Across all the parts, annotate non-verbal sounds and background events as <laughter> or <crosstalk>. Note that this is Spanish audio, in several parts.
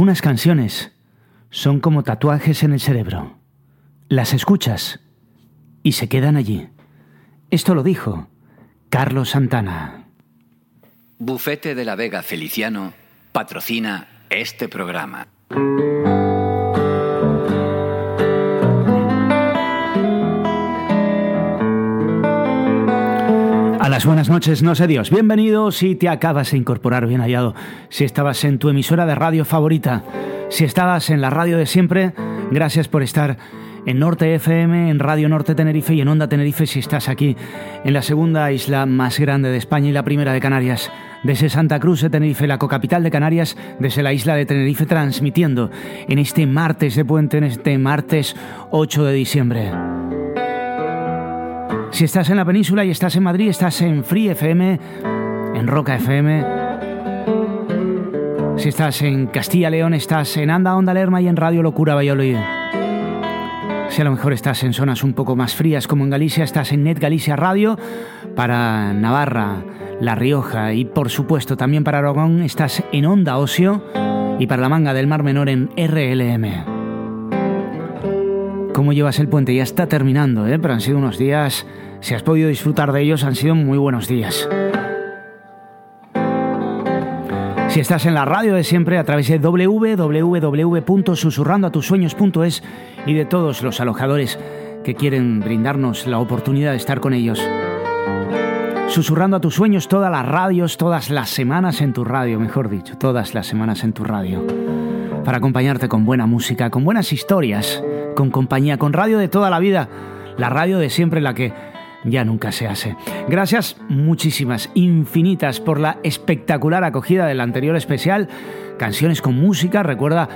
Unas canciones son como tatuajes en el cerebro. Las escuchas y se quedan allí. Esto lo dijo Carlos Santana. Bufete de la Vega Feliciano patrocina este programa. Buenas noches, no sé Dios. Bienvenido si te acabas de incorporar bien hallado. Si estabas en tu emisora de radio favorita. Si estabas en la radio de siempre, gracias por estar en Norte FM, en Radio Norte Tenerife y en Onda Tenerife si estás aquí en la segunda isla más grande de España y la primera de Canarias. Desde Santa Cruz de Tenerife, la cocapital de Canarias, desde la isla de Tenerife, transmitiendo en este martes de puente, en este martes 8 de diciembre. Si estás en la península y estás en Madrid, estás en Free FM, en Roca FM. Si estás en Castilla León, estás en Anda Onda Lerma y en Radio Locura Valladolid. Si a lo mejor estás en zonas un poco más frías como en Galicia, estás en Net Galicia Radio para Navarra, La Rioja y por supuesto también para Aragón estás en Onda Ocio y para la manga del Mar Menor en RLM. ¿Cómo llevas el puente? Ya está terminando, ¿eh? pero han sido unos días, si has podido disfrutar de ellos, han sido muy buenos días. Si estás en la radio de siempre a través de www.susurrandoatusueños.es y de todos los alojadores que quieren brindarnos la oportunidad de estar con ellos. Susurrando a tus sueños todas las radios, todas las semanas en tu radio, mejor dicho, todas las semanas en tu radio. Para acompañarte con buena música, con buenas historias, con compañía, con radio de toda la vida. La radio de siempre, la que ya nunca se hace. Gracias muchísimas, infinitas, por la espectacular acogida del anterior especial. Canciones con música, recuerda,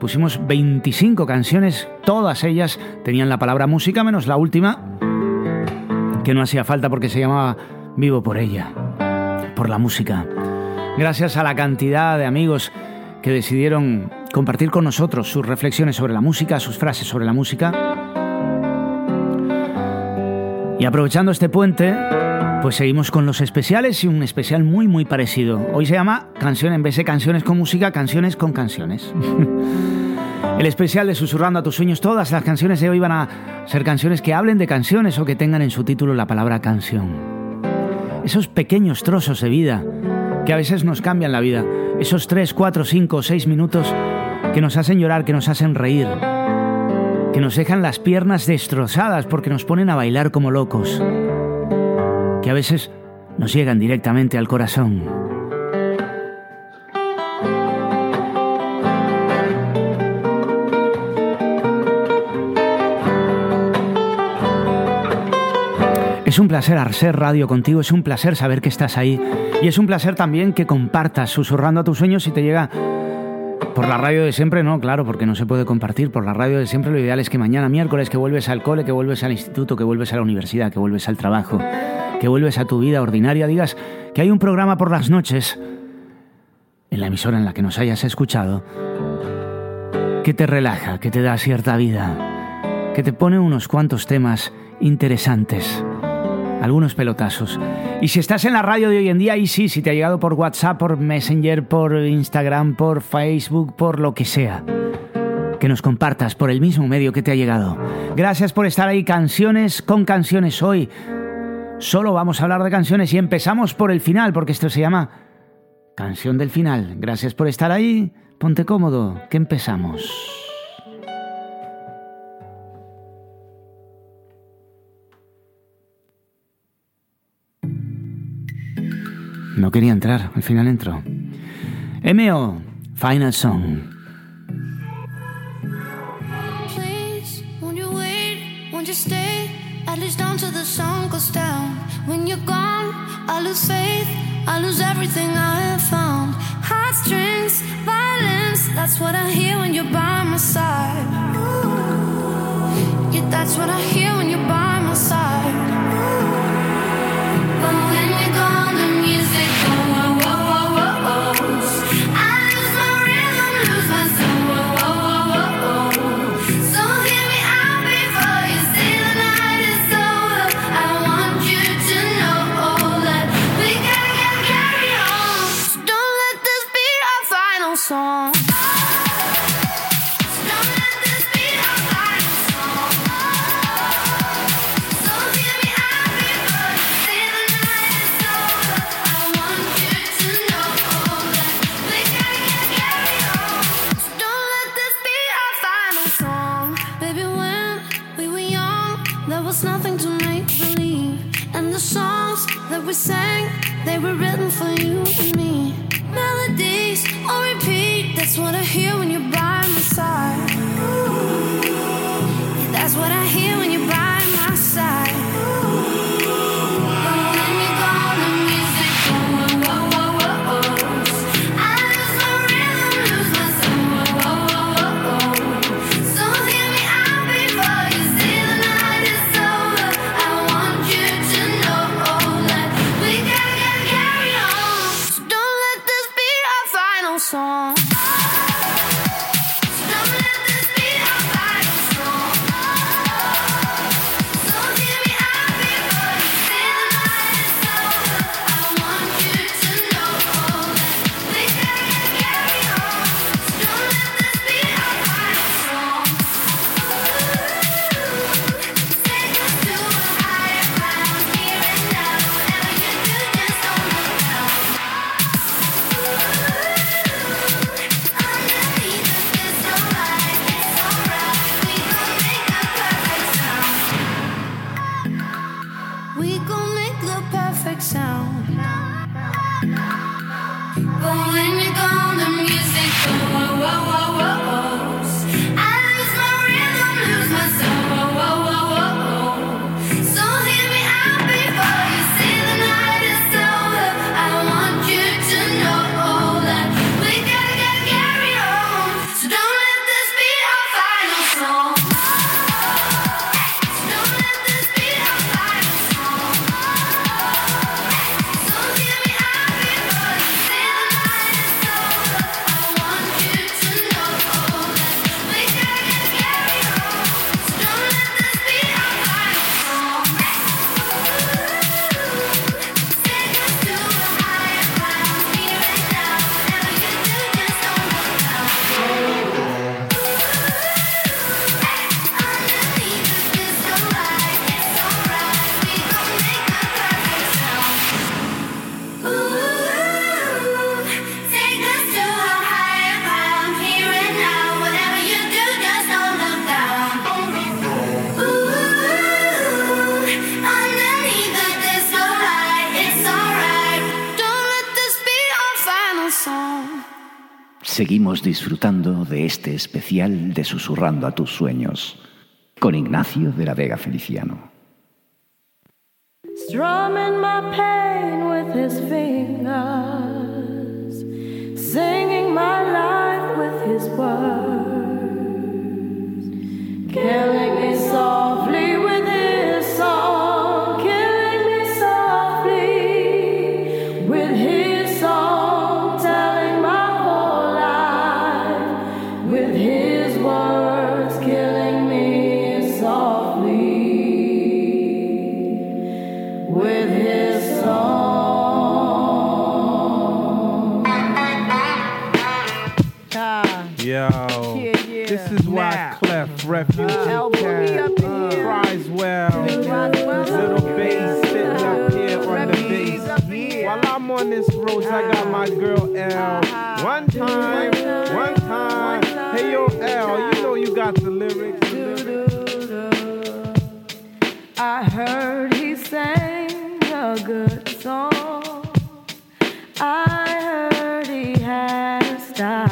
pusimos 25 canciones, todas ellas tenían la palabra música, menos la última, que no hacía falta porque se llamaba Vivo por ella, por la música. Gracias a la cantidad de amigos que decidieron compartir con nosotros sus reflexiones sobre la música, sus frases sobre la música. Y aprovechando este puente, pues seguimos con los especiales y un especial muy muy parecido. Hoy se llama Canción en vez de canciones con música, canciones con canciones. <laughs> El especial de Susurrando a tus sueños, todas las canciones de hoy van a ser canciones que hablen de canciones o que tengan en su título la palabra canción. Esos pequeños trozos de vida que a veces nos cambian la vida. Esos 3, 4, 5, 6 minutos que nos hacen llorar, que nos hacen reír, que nos dejan las piernas destrozadas porque nos ponen a bailar como locos, que a veces nos llegan directamente al corazón. Es un placer hacer radio contigo, es un placer saber que estás ahí y es un placer también que compartas susurrando a tus sueños si te llega por la radio de siempre no, claro, porque no se puede compartir. Por la radio de siempre lo ideal es que mañana miércoles que vuelves al cole, que vuelves al instituto, que vuelves a la universidad, que vuelves al trabajo, que vuelves a tu vida ordinaria, digas que hay un programa por las noches en la emisora en la que nos hayas escuchado que te relaja, que te da cierta vida, que te pone unos cuantos temas interesantes algunos pelotazos. Y si estás en la radio de hoy en día, y sí, si te ha llegado por WhatsApp, por Messenger, por Instagram, por Facebook, por lo que sea, que nos compartas por el mismo medio que te ha llegado. Gracias por estar ahí, canciones con canciones hoy. Solo vamos a hablar de canciones y empezamos por el final, porque esto se llama Canción del Final. Gracias por estar ahí, ponte cómodo, que empezamos. No quería entrar, al final entró. M.O. Final Song. Please, won't you wait, won't you stay, at least until the sun goes down. When you're gone, I lose faith, I lose everything I have found. Heartstrings, violence, that's what I hear when you're by my side. Yeah, that's what I hear when you're by my side. side. Disfrutando de este especial de Susurrando a tus sueños con Ignacio de la Vega Feliciano. refuge uh, and care. Cries well. Little bass sitting up here on the bass. While I'm on this road, I got my girl L. Uh-huh. One time, one time. Hey yo, L, you know you got the lyrics. I heard he sang a good song. I heard he had a style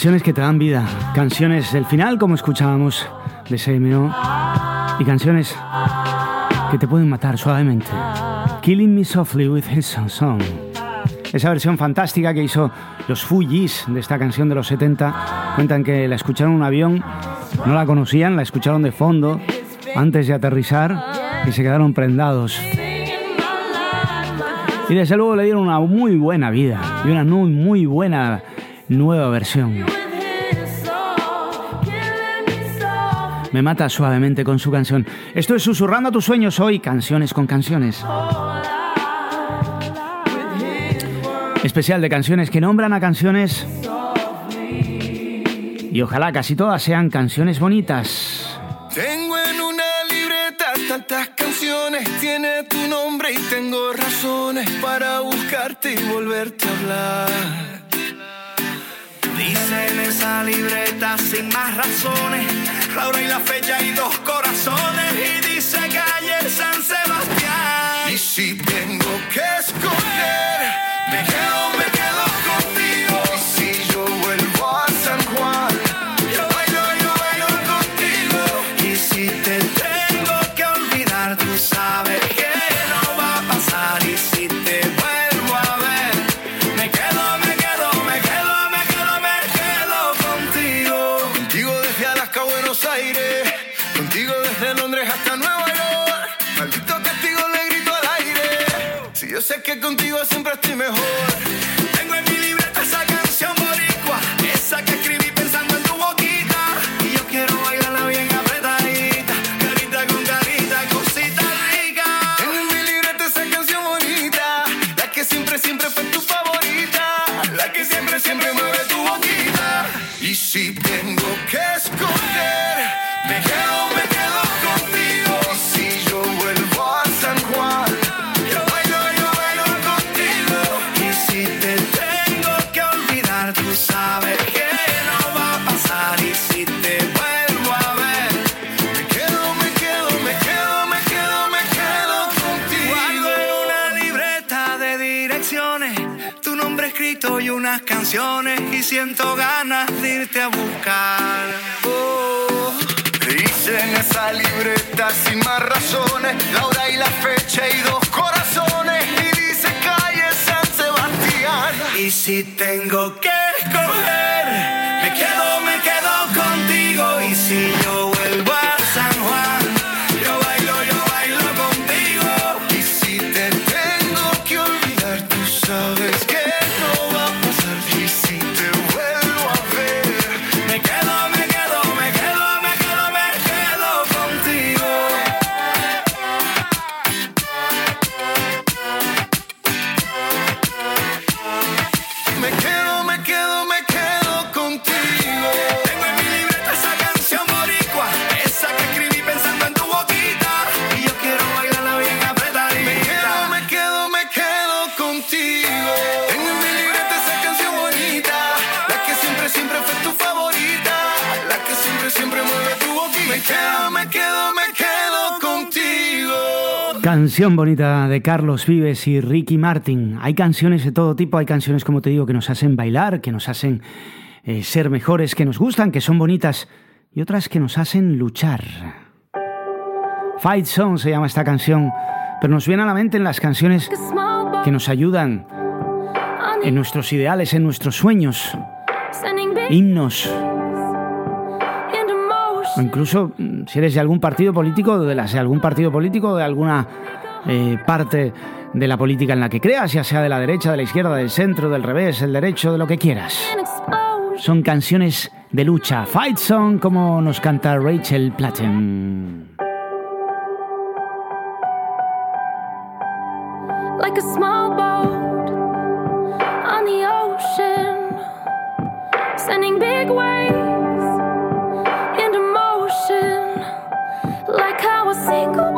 Canciones que te dan vida, canciones del final, como escuchábamos de CMO, y canciones que te pueden matar suavemente. Killing Me Softly with His Song. Esa versión fantástica que hizo los Fugees de esta canción de los 70. Cuentan que la escucharon en un avión, no la conocían, la escucharon de fondo antes de aterrizar y se quedaron prendados. Y desde luego le dieron una muy buena vida y una muy, muy buena nueva versión. Me mata suavemente con su canción. Esto es Susurrando a tus sueños hoy, canciones con canciones. Especial de canciones que nombran a canciones. Y ojalá casi todas sean canciones bonitas. Tengo en una libreta tantas canciones, tiene tu nombre y tengo razones para buscarte y volverte a hablar en esa libreta sin más razones. La hora y la fecha y dos corazones. Y dice que ayer Sanse siempre estoy mejor. y siento ganas de irte a buscar. Oh. Dice en esa libreta sin más razones, la hora y la fecha y dos corazones. Y dice calle San Sebastián. Y si tengo que escoger. versión bonita de Carlos Vives y Ricky Martin. Hay canciones de todo tipo, hay canciones, como te digo, que nos hacen bailar, que nos hacen eh, ser mejores, que nos gustan, que son bonitas, y otras que nos hacen luchar. Fight Song se llama esta canción, pero nos viene a la mente en las canciones que nos ayudan en nuestros ideales, en nuestros sueños, himnos. O incluso mm, si eres de algún partido político, de las de algún partido político, de alguna eh, parte de la política en la que creas, ya sea de la derecha, de la izquierda, del centro, del revés, el derecho, de lo que quieras. Son canciones de lucha, fight song, como nos canta Rachel Platten. like a small boat on the ocean, sending big waves into motion. Like how a single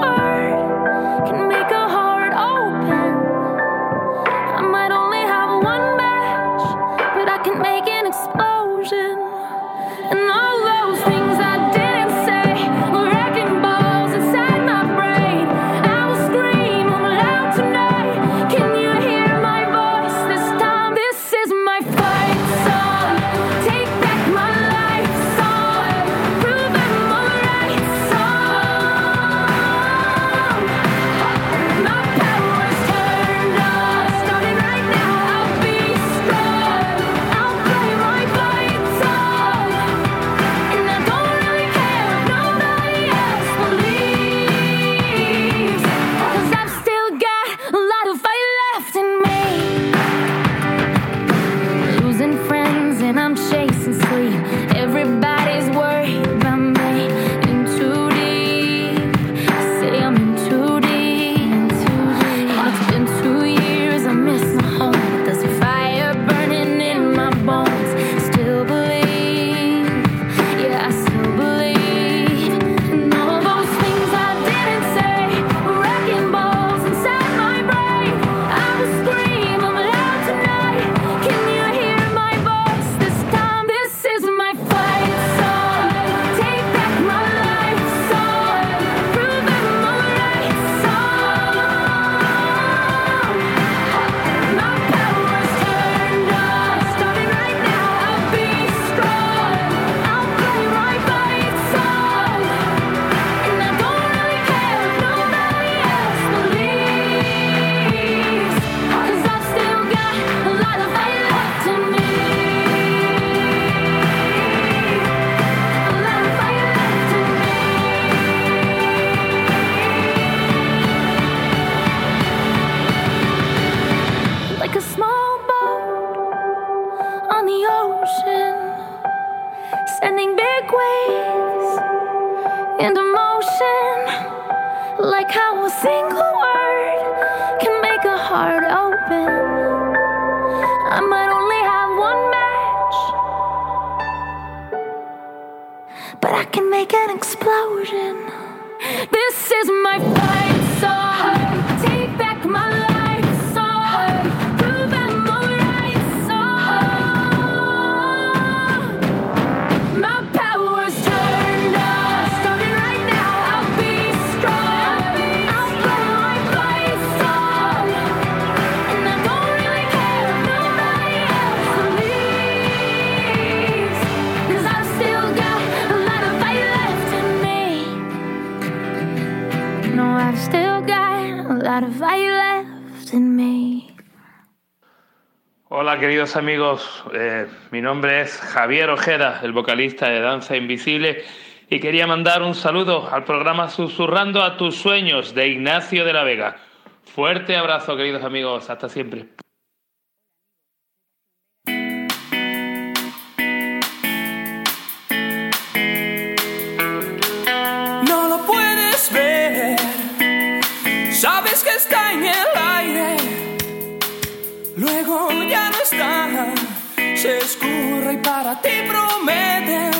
queridos amigos, Eh, mi nombre es Javier Ojeda, el vocalista de Danza Invisible, y quería mandar un saludo al programa Susurrando a tus sueños de Ignacio de la Vega. Fuerte abrazo queridos amigos, hasta siempre. Escurre y para ti prometen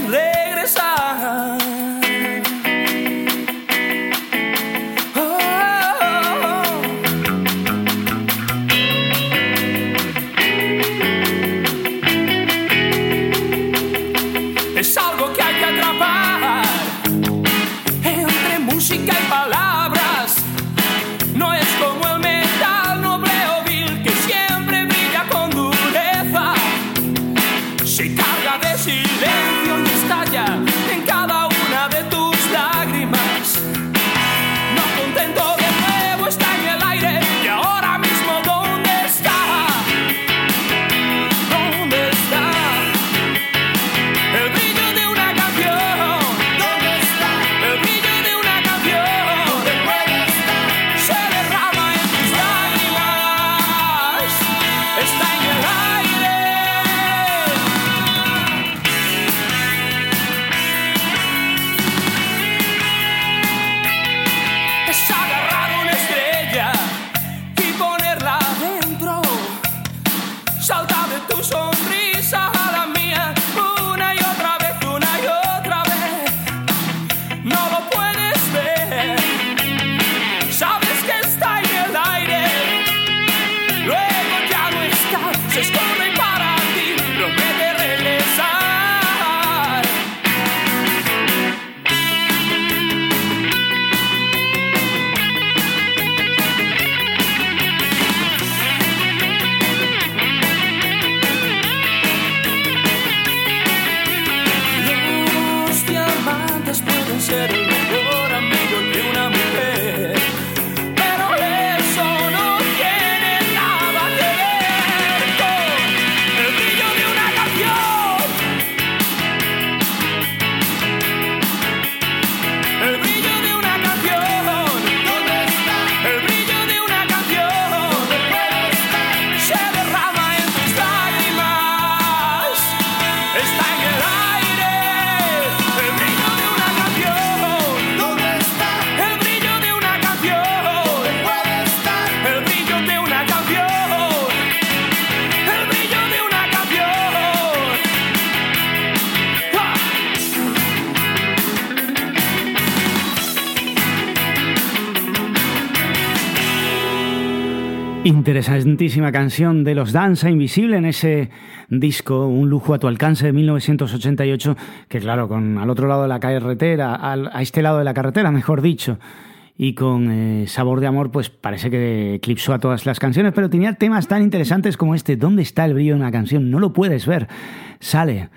Canción de los Danza Invisible en ese disco, Un lujo a tu alcance de 1988, que claro, con al otro lado de la carretera, al- a este lado de la carretera, mejor dicho, y con eh, Sabor de Amor, pues parece que eclipsó a todas las canciones, pero tenía temas tan interesantes como este, ¿Dónde está el brillo de una canción? No lo puedes ver, sale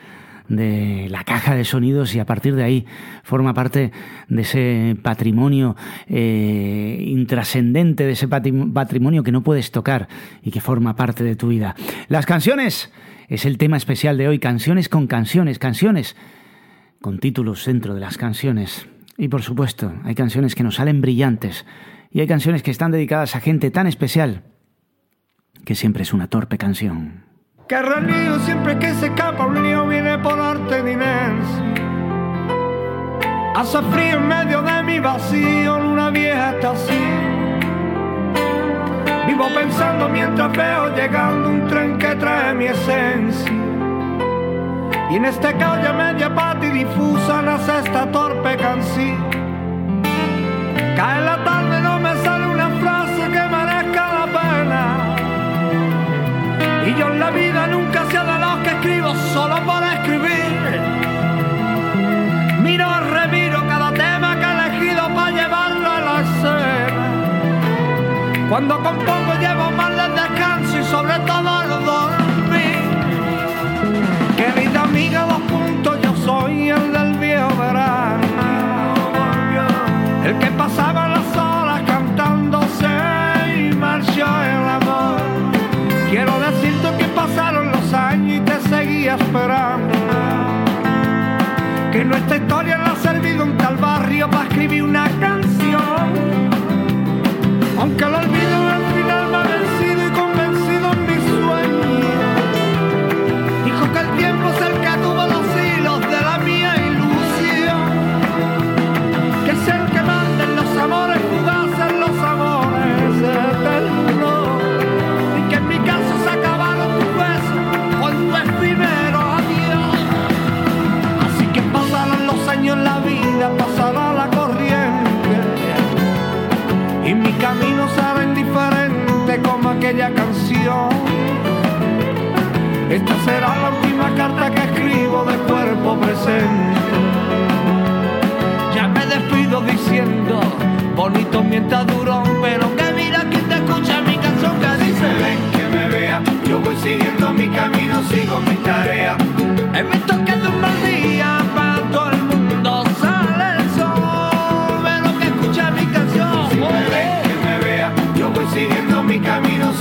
de la caja de sonidos y a partir de ahí forma parte de ese patrimonio eh, intrascendente, de ese patrim- patrimonio que no puedes tocar y que forma parte de tu vida. Las canciones es el tema especial de hoy, canciones con canciones, canciones con títulos dentro de las canciones. Y por supuesto, hay canciones que nos salen brillantes y hay canciones que están dedicadas a gente tan especial que siempre es una torpe canción. Que renío siempre que se escapa un lío viene por ordinance. Hace frío en medio de mi vacío, luna vieja está así. Vivo pensando mientras veo llegando un tren que trae mi esencia. Y en este calle media pata y difusa nace esta torpe canción. Cae la tarde, no Cuando compongo llevo más el descanso y sobre todo el dormir. Querida amiga, dos puntos, yo soy el del viejo verano. El que pasaba las horas cantándose y marchó el amor. Quiero decirte que pasaron los años y te seguía esperando. Que nuestra historia le ha servido un tal barrio para escribir una aquella canción. Esta será la última carta que escribo de cuerpo presente. Ya me despido diciendo, bonito mientras duró, pero que mira que te escucha mi canción que dice, ven que me vea, yo voy siguiendo mi camino, sigo mi tarea. En mi toque de un mal día, siguiendo mi camino,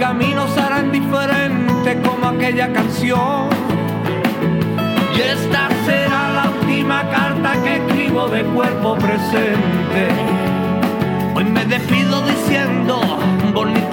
y mi camino será indiferente como aquella canción. Y esta será la última carta que de cuerpo presente. Hoy me despido diciendo, bonito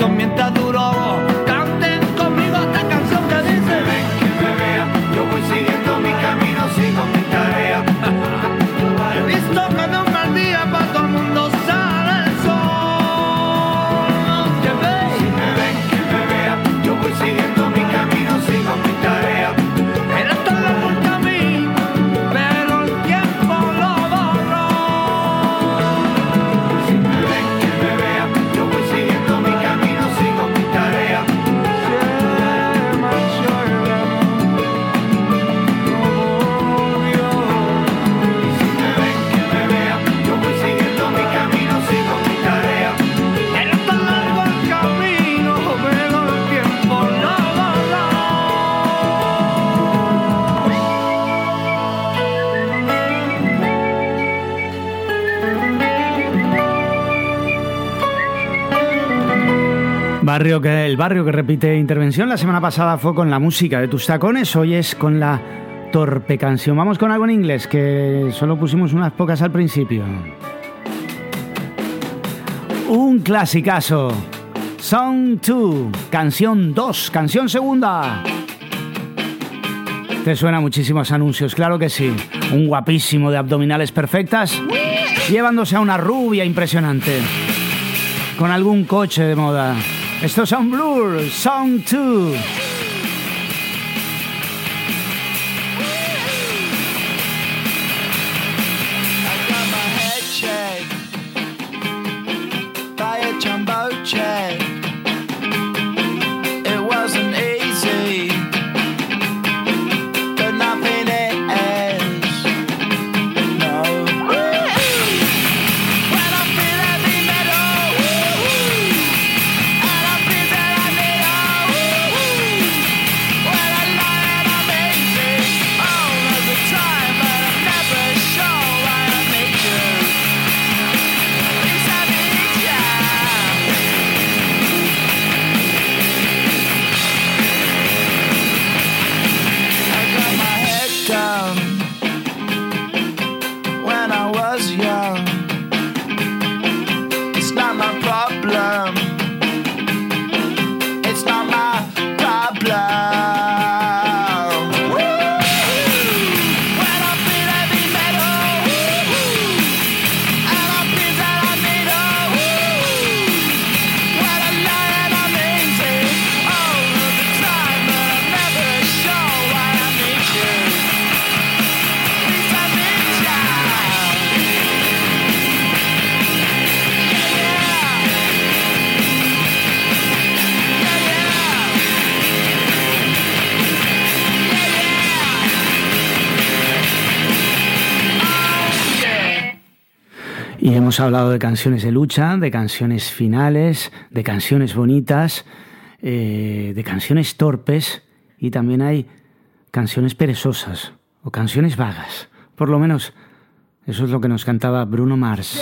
Barrio que, el barrio que repite intervención. La semana pasada fue con la música de tus tacones, hoy es con la torpe canción. Vamos con algo en inglés, que solo pusimos unas pocas al principio. Un clasicazo. Song 2, canción 2, canción segunda. Te suena muchísimos anuncios, claro que sí. Un guapísimo de abdominales perfectas, llevándose a una rubia impresionante. Con algún coche de moda. Estos son Blur, Song 2. Hemos hablado de canciones de lucha, de canciones finales, de canciones bonitas, eh, de canciones torpes y también hay canciones perezosas o canciones vagas. Por lo menos eso es lo que nos cantaba Bruno Mars.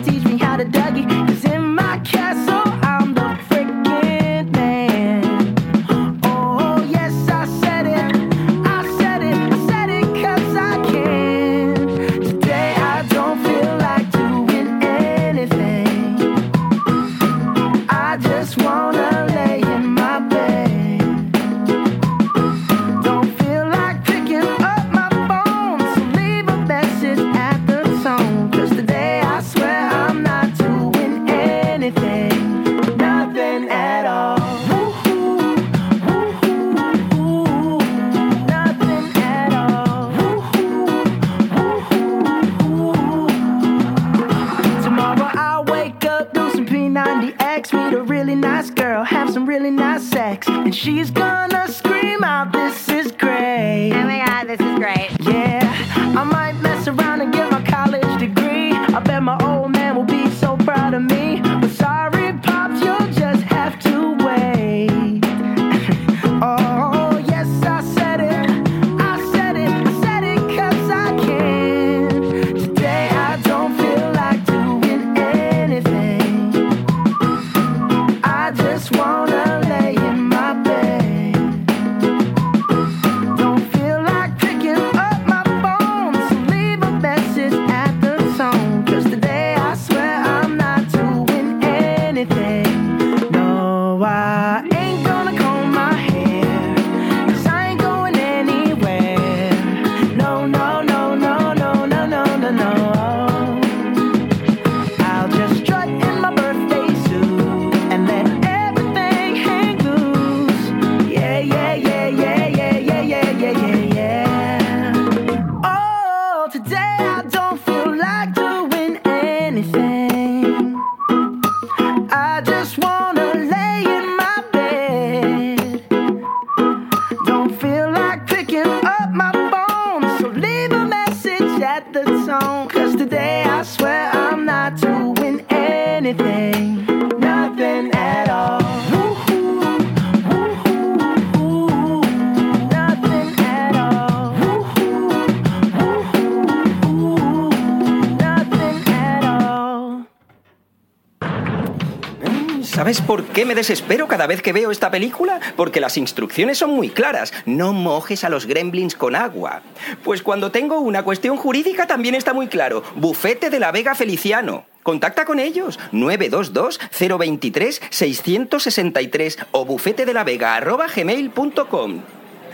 me desespero cada vez que veo esta película? Porque las instrucciones son muy claras. No mojes a los gremlins con agua. Pues cuando tengo una cuestión jurídica también está muy claro. Bufete de la Vega Feliciano. Contacta con ellos 922-023-663 o bufete de la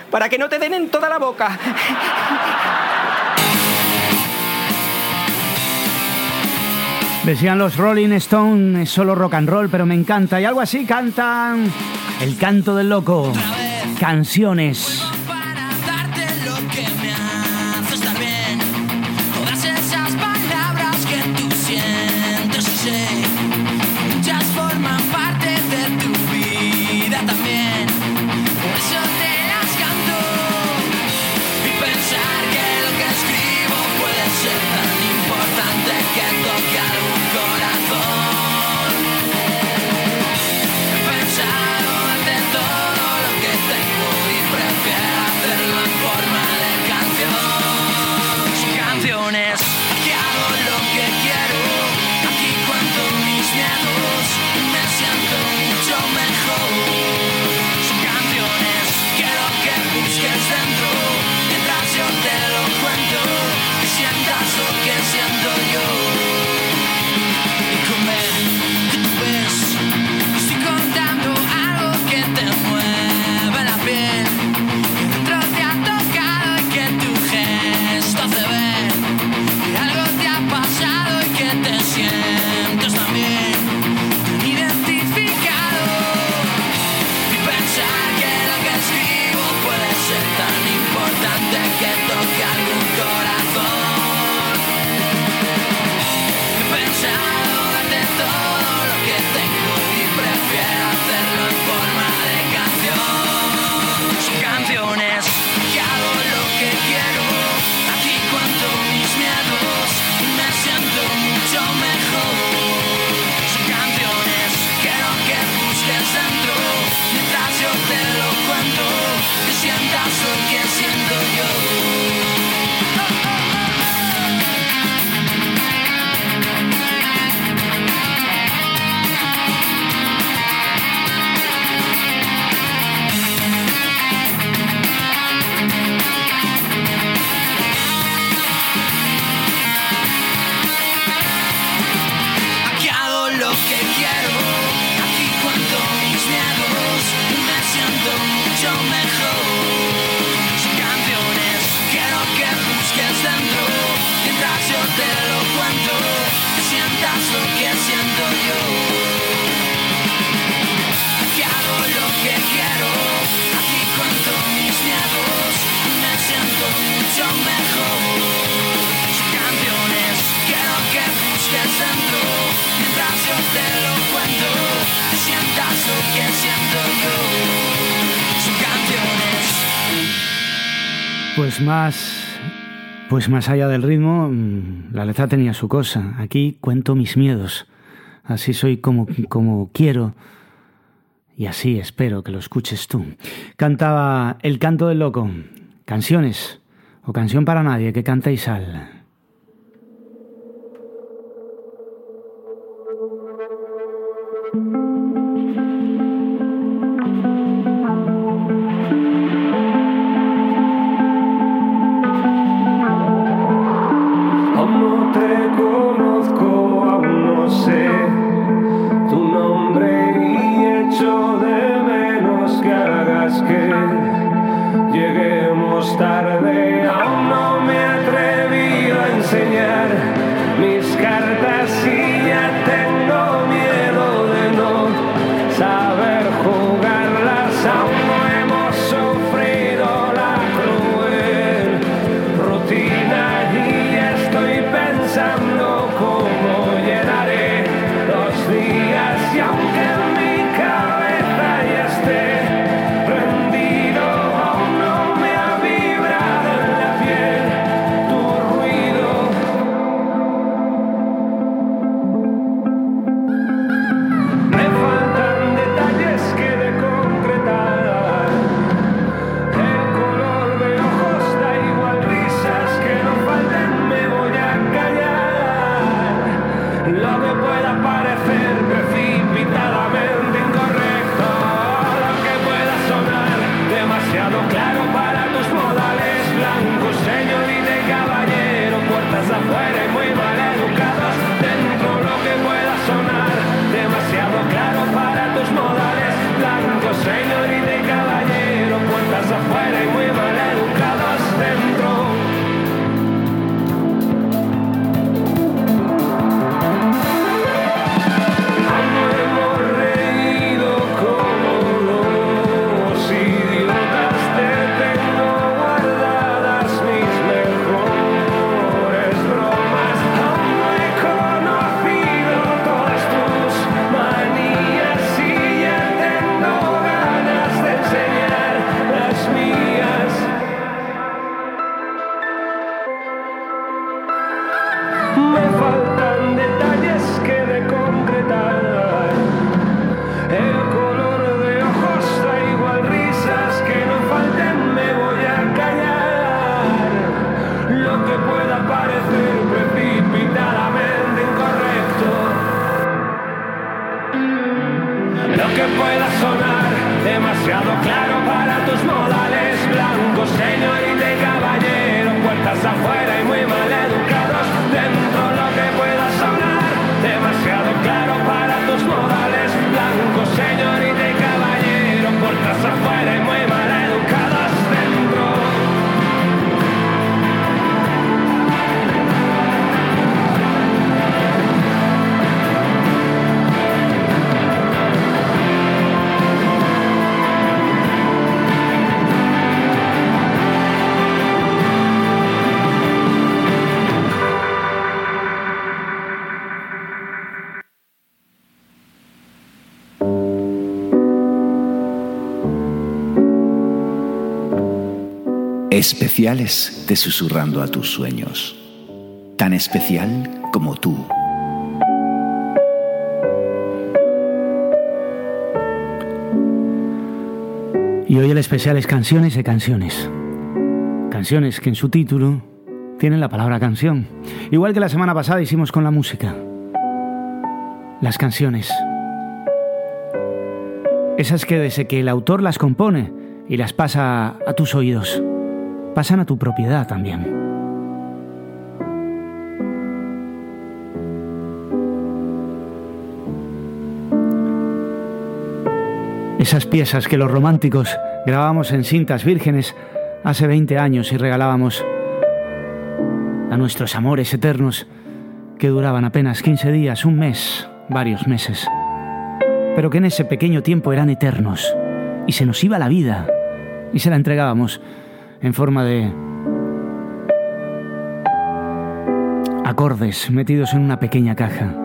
para que no te den en toda la boca. Decían los Rolling Stone, es solo rock and roll, pero me encanta. Y algo así cantan El canto del loco. Canciones Pues más. Allá del ritmo, mm, la letra tenía su cosa. Aquí cuento mis miedos. Así soy como, como quiero. Y así espero que lo escuches tú. Cantaba El canto del loco. Canciones. O canción para nadie que canta y sal. Especiales de Susurrando a tus sueños. Tan especial como tú. Y hoy el especial es canciones de canciones. Canciones que en su título tienen la palabra canción. Igual que la semana pasada hicimos con la música. Las canciones. Esas que desde que el autor las compone y las pasa a tus oídos, pasan a tu propiedad también. Esas piezas que los románticos grabábamos en cintas vírgenes hace 20 años y regalábamos a nuestros amores eternos que duraban apenas 15 días, un mes, varios meses, pero que en ese pequeño tiempo eran eternos y se nos iba la vida y se la entregábamos en forma de acordes metidos en una pequeña caja.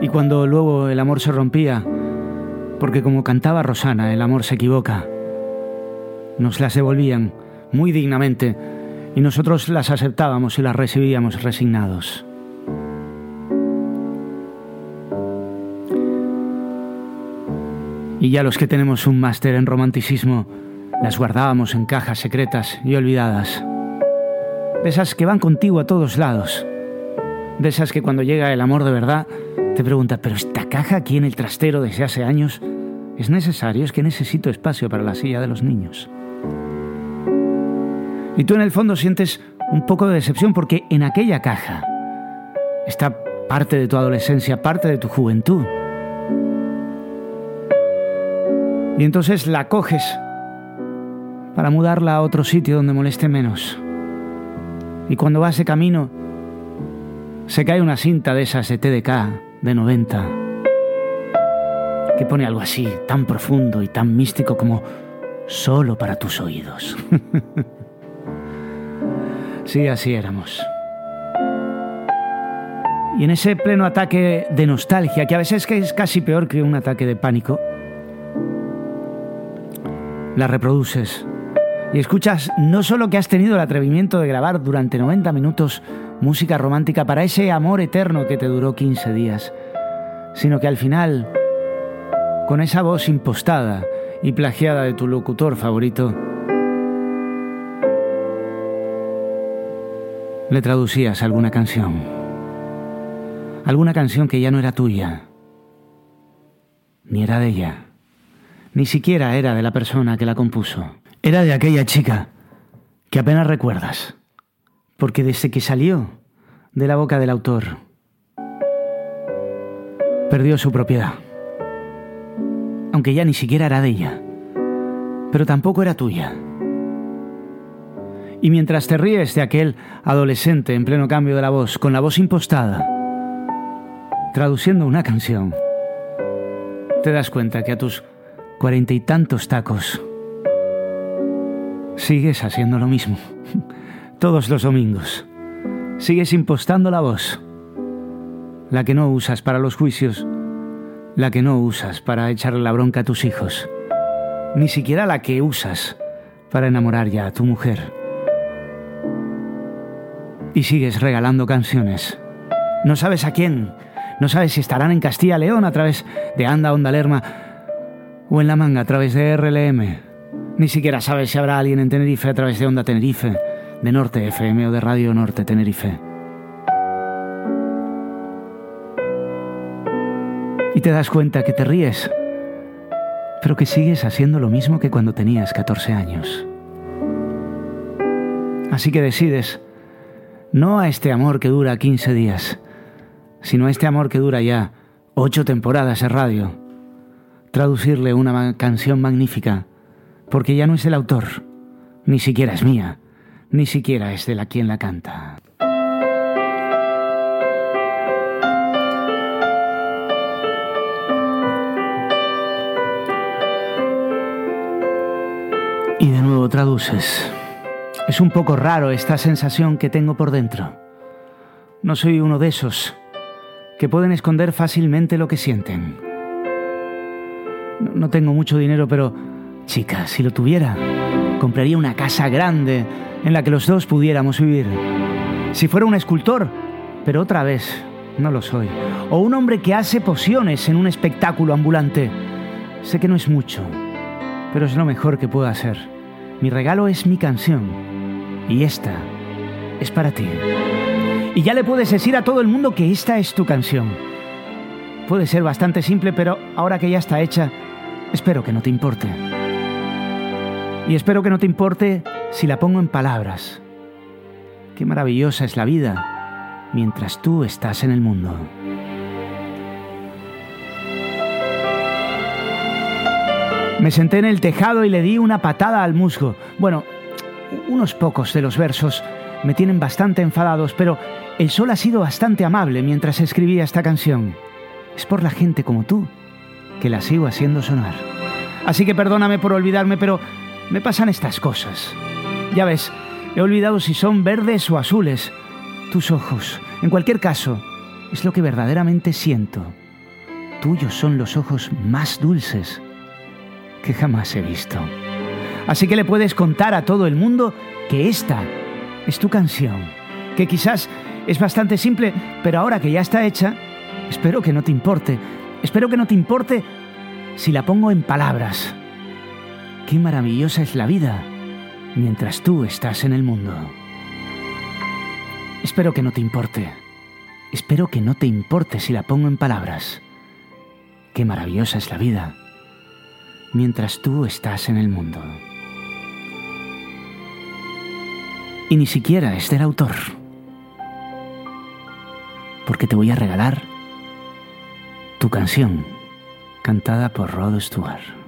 Y cuando luego el amor se rompía Porque como cantaba Rosana, el amor se equivoca. Nos las devolvían muy dignamente y nosotros las aceptábamos y las recibíamos resignados. Y ya los que tenemos un máster en romanticismo, las guardábamos en cajas secretas y olvidadas. De esas que van contigo a todos lados. De esas que cuando llega el amor de verdad, te preguntas, pero esta caja aquí en el trastero desde hace años, ¿es necesario? Es que necesito espacio para la silla de los niños. Y tú en el fondo sientes un poco de decepción porque en aquella caja está parte de tu adolescencia, parte de tu juventud. Y entonces la coges para mudarla a otro sitio donde moleste menos. Y cuando vas de camino, se cae una cinta de esas de TDK de 90 que pone algo así, tan profundo y tan místico como solo para tus oídos. <laughs> sí, así éramos. Y en ese pleno ataque de nostalgia, que a veces es casi peor que un ataque de pánico, la reproduces. Y escuchas no solo que has tenido el atrevimiento de grabar durante 90 minutos música romántica para ese amor eterno que te duró 15 días, sino que al final, con esa voz impostada y plagiada de tu locutor favorito, le traducías alguna canción, alguna canción que ya no era tuya, ni era de ella ni siquiera era de la persona que la compuso. Era de aquella chica que apenas recuerdas, porque desde que salió de la boca del autor, perdió su propiedad. Aunque ya ni siquiera era de ella, pero tampoco era tuya. Y mientras te ríes de aquel adolescente en pleno cambio de la voz, con la voz impostada, traduciendo una canción, te das cuenta que a tus cuarenta y tantos tacos. Sigues haciendo lo mismo. <laughs> Todos los domingos. Sigues impostando la voz. La que no usas para los juicios. La que no usas para echarle la bronca a tus hijos. Ni siquiera la que usas para enamorar ya a tu mujer. Y sigues regalando canciones. No sabes a quién. No sabes si estarán en Castilla León a través de Anda Onda Lerma o en la manga a través de RLM. Ni siquiera sabes si habrá alguien en Tenerife a través de Onda Tenerife, de Norte FM o de Radio Norte Tenerife. Y te das cuenta que te ríes, pero que sigues haciendo lo mismo que cuando tenías 14 años. Así que decides, no a este amor que dura 15 días, sino a este amor que dura ya 8 temporadas en radio traducirle una canción magnífica, porque ya no es el autor, ni siquiera es mía, ni siquiera es de la quien la canta. Y de nuevo traduces. Es un poco raro esta sensación que tengo por dentro. No soy uno de esos que pueden esconder fácilmente lo que sienten. No, tengo mucho dinero, pero, chica, si lo tuviera, compraría una casa grande en la que los dos pudiéramos vivir. Si fuera un escultor, pero otra vez no lo soy. O un hombre que hace pociones en un espectáculo ambulante. Sé que no es mucho, pero es lo mejor que puedo hacer. Mi regalo es mi canción. Y esta es para ti. Y ya le puedes decir a todo el mundo que esta es tu canción. Puede ser bastante simple, pero ahora que ya está hecha, espero que no te importe. Y espero que no te importe si la pongo en palabras. Qué maravillosa es la vida mientras tú estás en el mundo. Me senté en el tejado y le di una patada al musgo. Bueno, unos pocos de los versos me tienen bastante enfadados, pero el sol ha sido bastante amable mientras escribía esta canción. Es por la gente como tú que la sigo haciendo sonar. Así que perdóname por olvidarme, pero me pasan estas cosas. Ya ves, he olvidado si son verdes o azules. Tus ojos, en cualquier caso, es lo que verdaderamente siento. tuyos son los ojos más dulces que jamás he visto. Así que le puedes contar a todo el mundo que esta es tu canción, que quizás es bastante simple, pero ahora que ya está hecha, espero que no te importe. Espero que no te importe si la pongo en palabras. Qué maravillosa es la vida mientras tú estás en el mundo. Espero que no te importe. Espero que no te importe si la pongo en palabras. Qué maravillosa es la vida mientras tú estás en el mundo. Y ni siquiera es del autor. Porque te voy a regalar tu canción, cantada por Rod Stewart.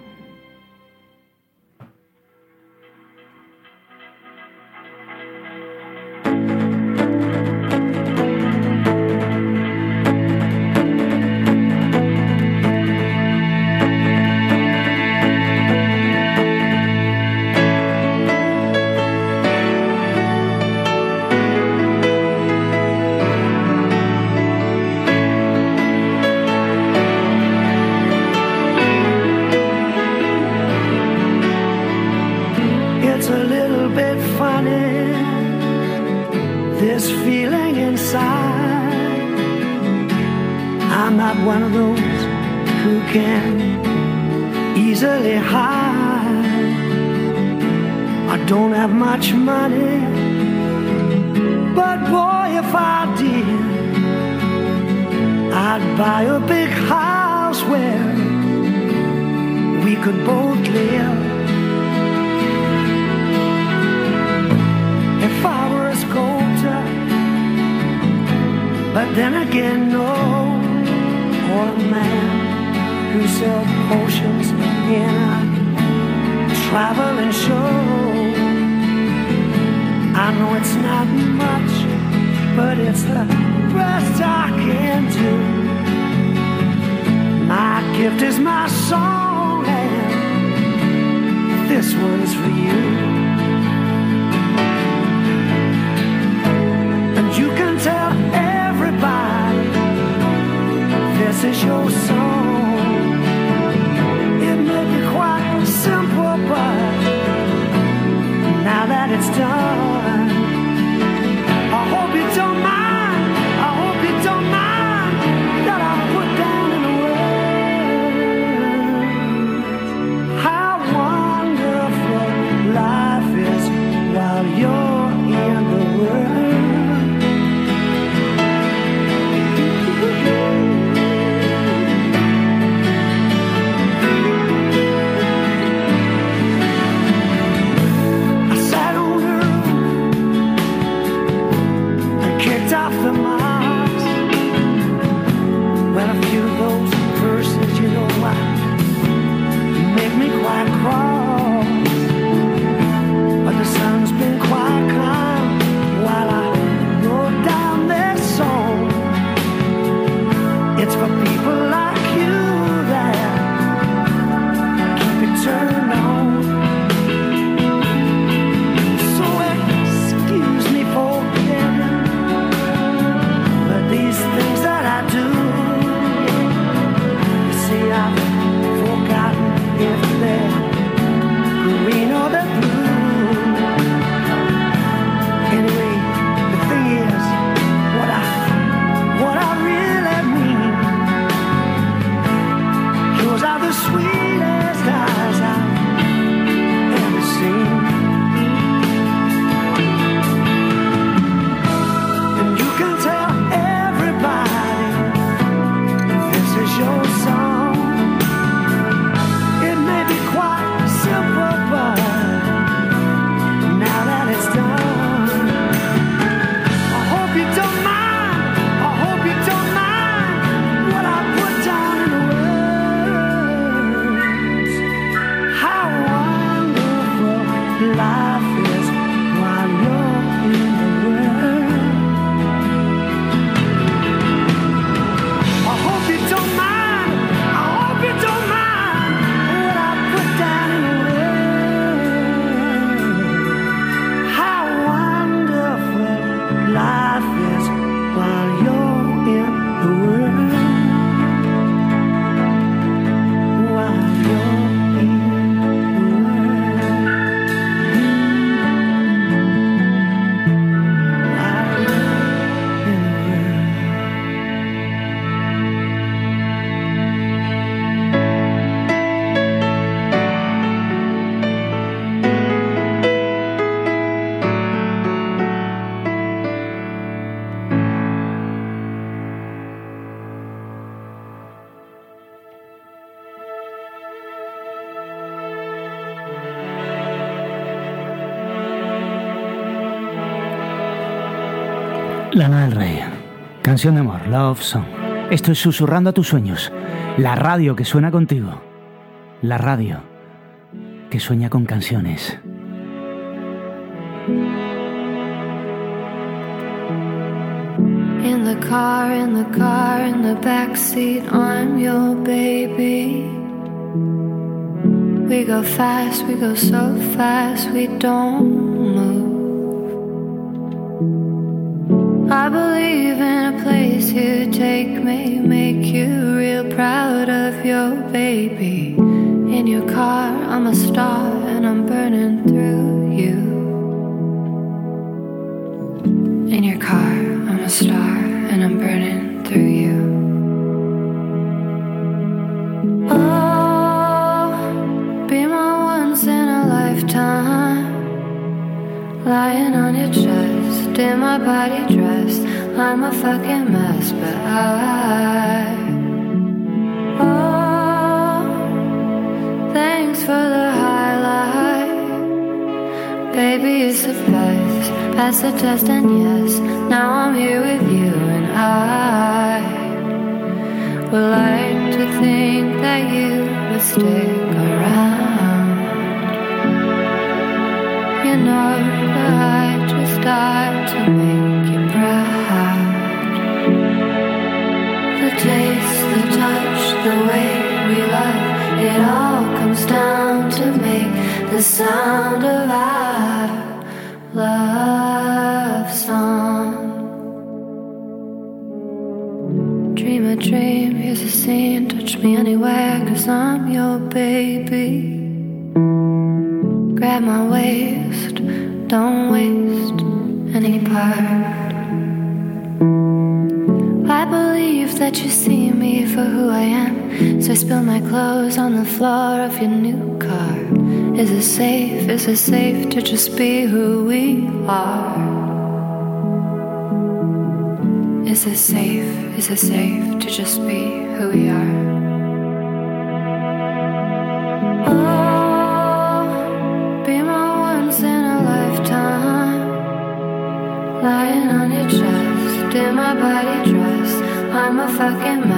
Canción de amor, Love Song. Esto es Susurrando a tus sueños. La radio que suena contigo. La radio que sueña con canciones. In the car, in the car, in the backseat, I'm your baby. We go fast, we go so fast, we don't of your baby. In your car, I'm a star and I'm burning through you. In your car, I'm a star and I'm burning through you. Oh, be my once in a lifetime. Lying on your chest, in my body dress. I'm a fucking mess, but I. Oh, you and yes, now I would like to think that you mistake around. You know that I just died to make you the way we love, it all comes down to make the sound of our love song. Dream a dream, here's a scene, touch me anywhere, cause I'm your baby. Grab my waist, don't waste any part. I believe that you see me for who I am, so I spill my clothes on the floor of your new car. Is it safe? Is it safe to just be who we are? Is it safe? Is it safe to just be who we are? Oh, be my once in a lifetime. Lying on your chest, in my body dress. I'm a fucking mess,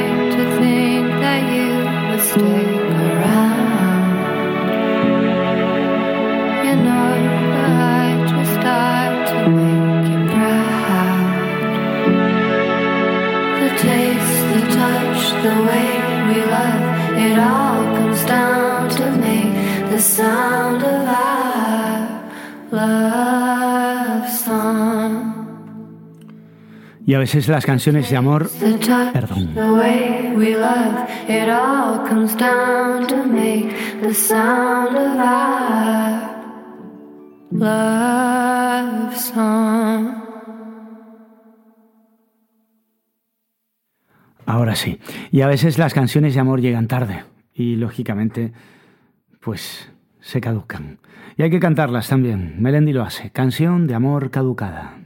veces las canciones de amor... Perdón. Ahora sí. Y a veces las canciones de amor llegan tarde. Y lógicamente, pues se caducan. Y hay que cantarlas también. Melendi lo hace. Canción de amor caducada.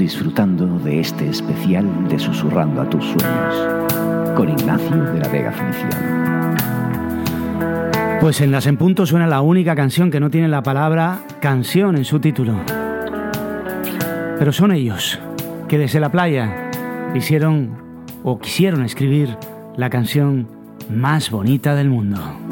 disfrutando de este especial de Susurrando a tus sueños con Ignacio de la Vega Feliciano. Pues en las en punto suena la única canción que no tiene la palabra canción en su título. Pero son ellos que desde la playa hicieron o quisieron escribir la canción más bonita del mundo.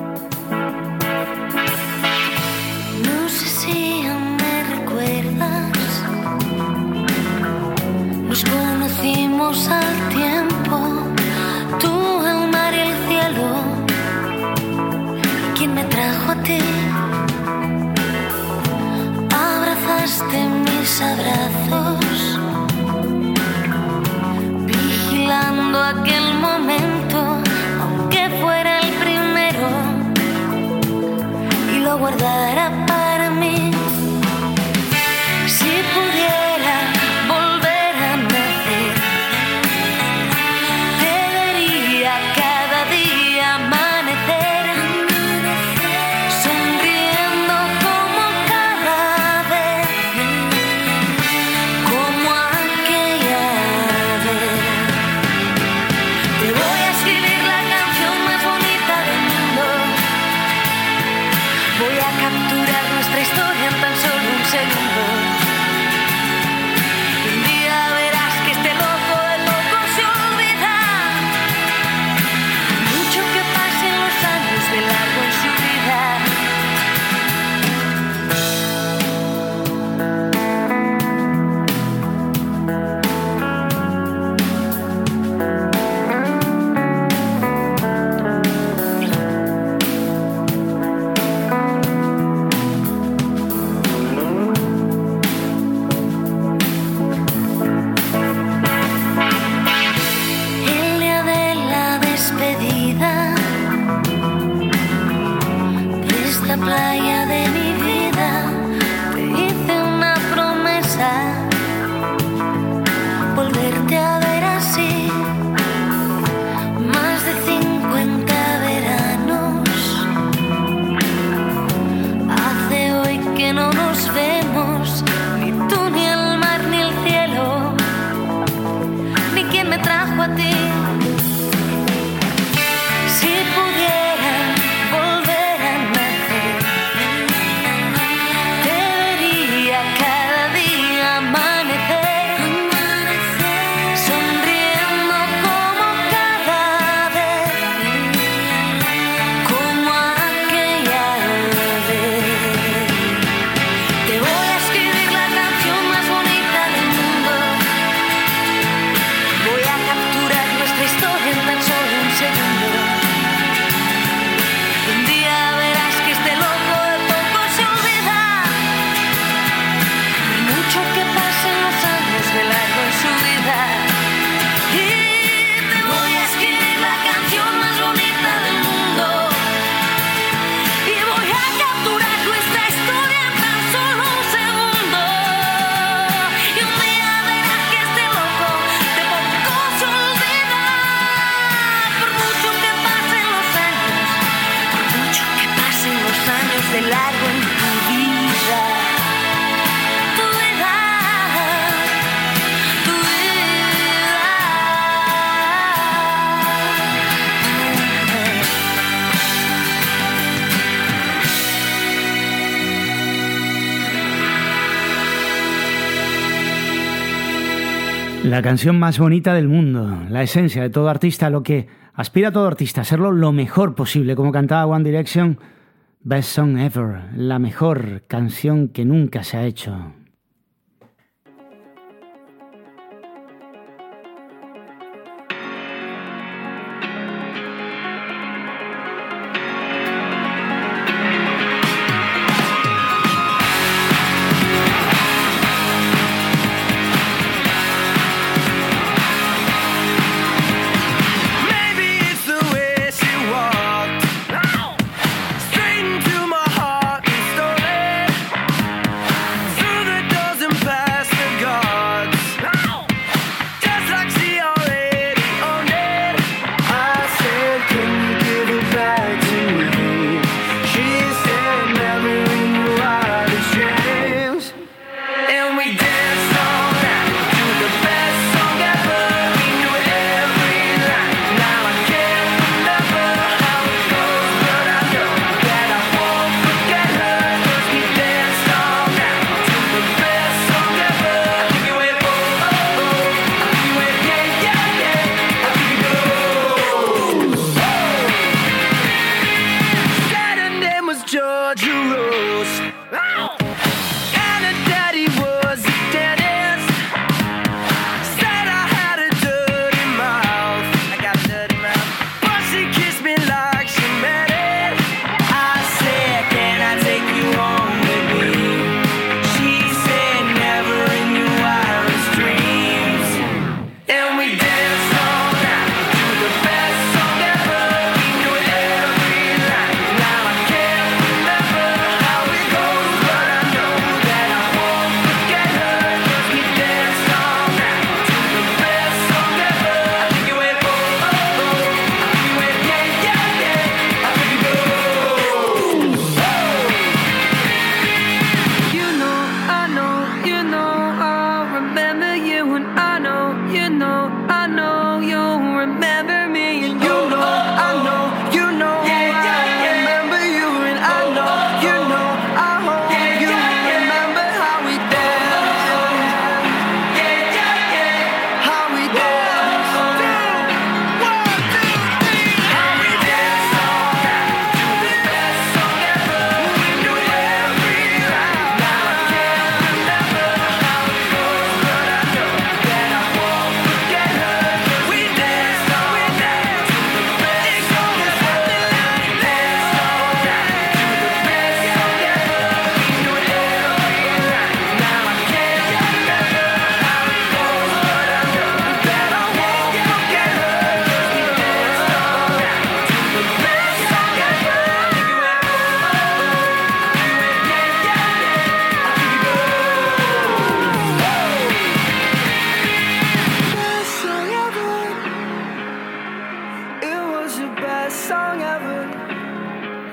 canción más bonita del mundo, la esencia de todo artista, lo que aspira a todo artista, hacerlo lo mejor posible, como cantaba One Direction, Best Song Ever, la mejor canción que nunca se ha hecho.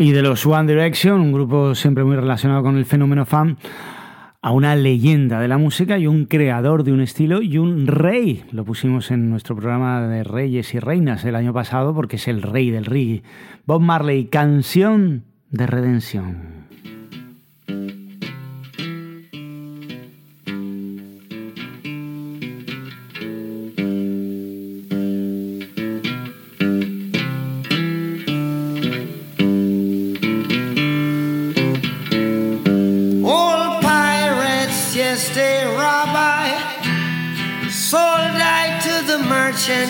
y de los One Direction, un grupo siempre muy relacionado con el fenómeno fan, a una leyenda de la música y un creador de un estilo y un rey. Lo pusimos en nuestro programa de Reyes y Reinas el año pasado porque es el rey del reggae. Bob Marley, canción de redención.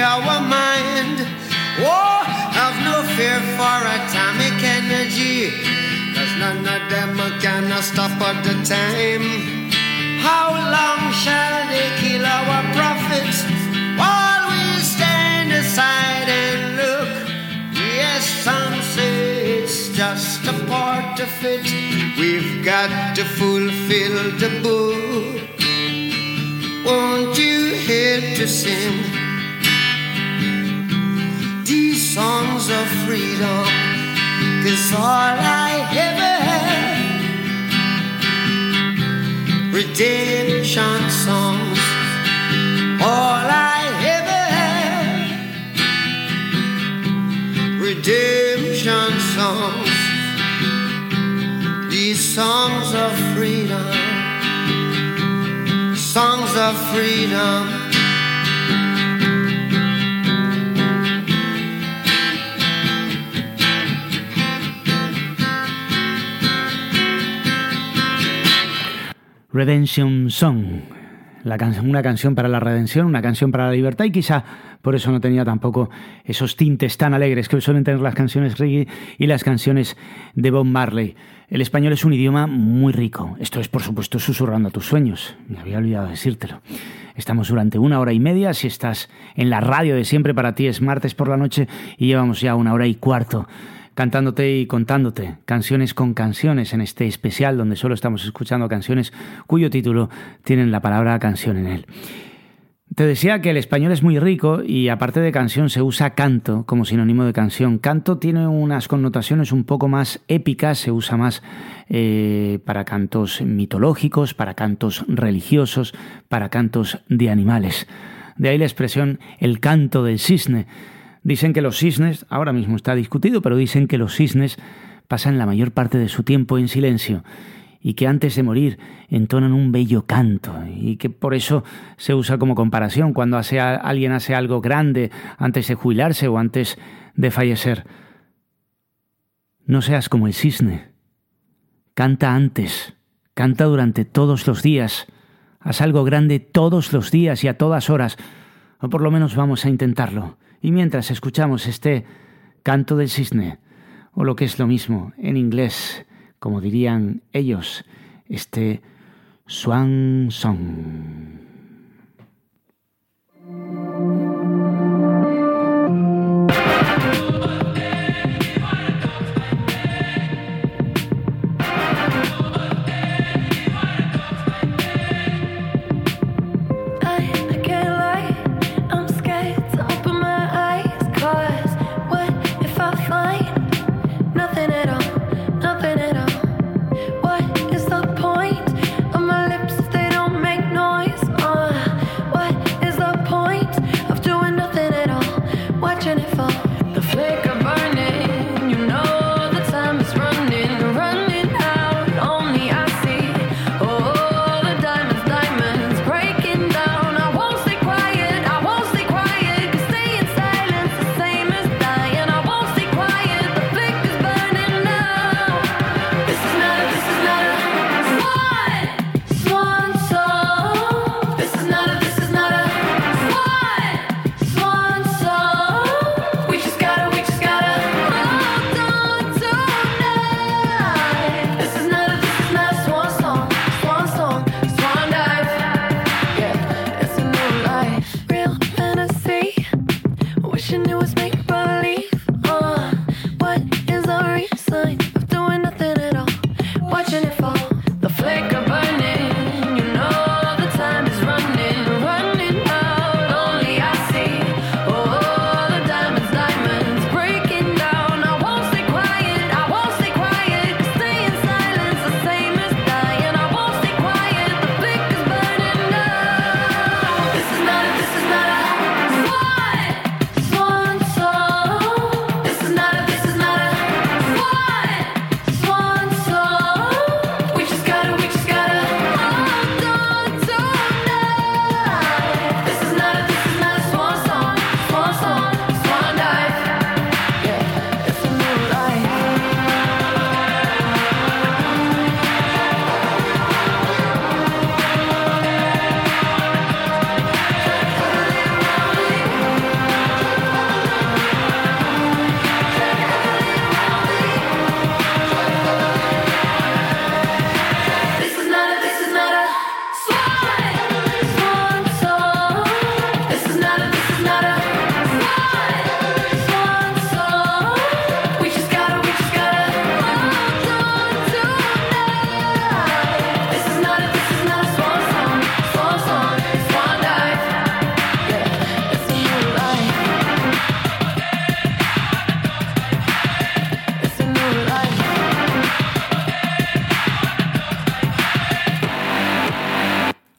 Our mind. Oh, have no fear for atomic energy. Cause none of them can stop at the time. How long shall they kill our prophets while we stand aside and look? Yes, some say it's just a part of it. We've got to fulfill the book. Won't you help to sing freedom? Cause all I ever had, redemption songs. All I ever had redemption songs. These songs of freedom, songs of freedom. Redemption Song. La can- una canción para la redención, una canción para la libertad y quizá por eso no tenía tampoco esos tintes tan alegres que suelen tener las canciones reggae y las canciones de Bob Marley. El español es un idioma muy rico. Esto es, por supuesto, susurrando a tus sueños. Me había olvidado decírtelo. Estamos durante una hora y media. Si estás en la radio de siempre, para ti es martes por la noche y llevamos ya una hora y cuarto cantándote y contándote canciones con canciones en este especial donde solo estamos escuchando canciones cuyo título tienen la palabra canción en él. Te decía que el español es muy rico y aparte de canción se usa canto como sinónimo de canción. Canto tiene unas connotaciones un poco más épicas, se usa más eh, para cantos mitológicos, para cantos religiosos, para cantos de animales. De ahí la expresión el canto del cisne. Dicen que los cisnes, ahora mismo está discutido, pero dicen que los cisnes pasan la mayor parte de su tiempo en silencio y que antes de morir entonan un bello canto y que por eso se usa como comparación cuando hace alguien hace algo grande antes de jubilarse o antes de fallecer. No seas como el cisne. Canta antes, canta durante todos los días. Haz algo grande todos los días y a todas horas, o por lo menos vamos a intentarlo. Y mientras escuchamos este canto del cisne, o lo que es lo mismo en inglés, como dirían ellos, este swan song.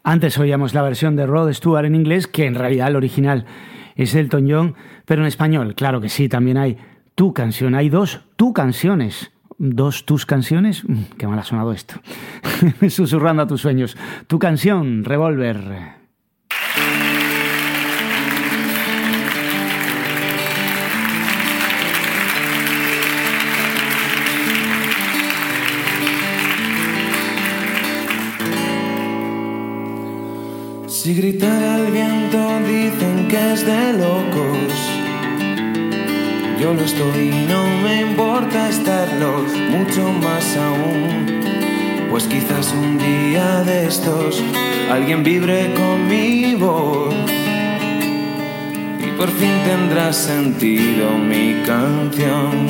Antes oíamos la versión de Rod Stewart en inglés, que en realidad el original es Elton John, pero en español, claro que sí, también hay tu canción, hay dos tu canciones. ¿Dos tus canciones? Mm, Qué mal ha sonado esto. <laughs> Susurrando a tus sueños. Tu canción, Revolver. Si gritar al viento dicen que es de locos, yo lo estoy y no me importa estarlo, mucho más aún. Pues quizás un día de estos alguien vibre con mi voz y por fin tendrá sentido mi canción.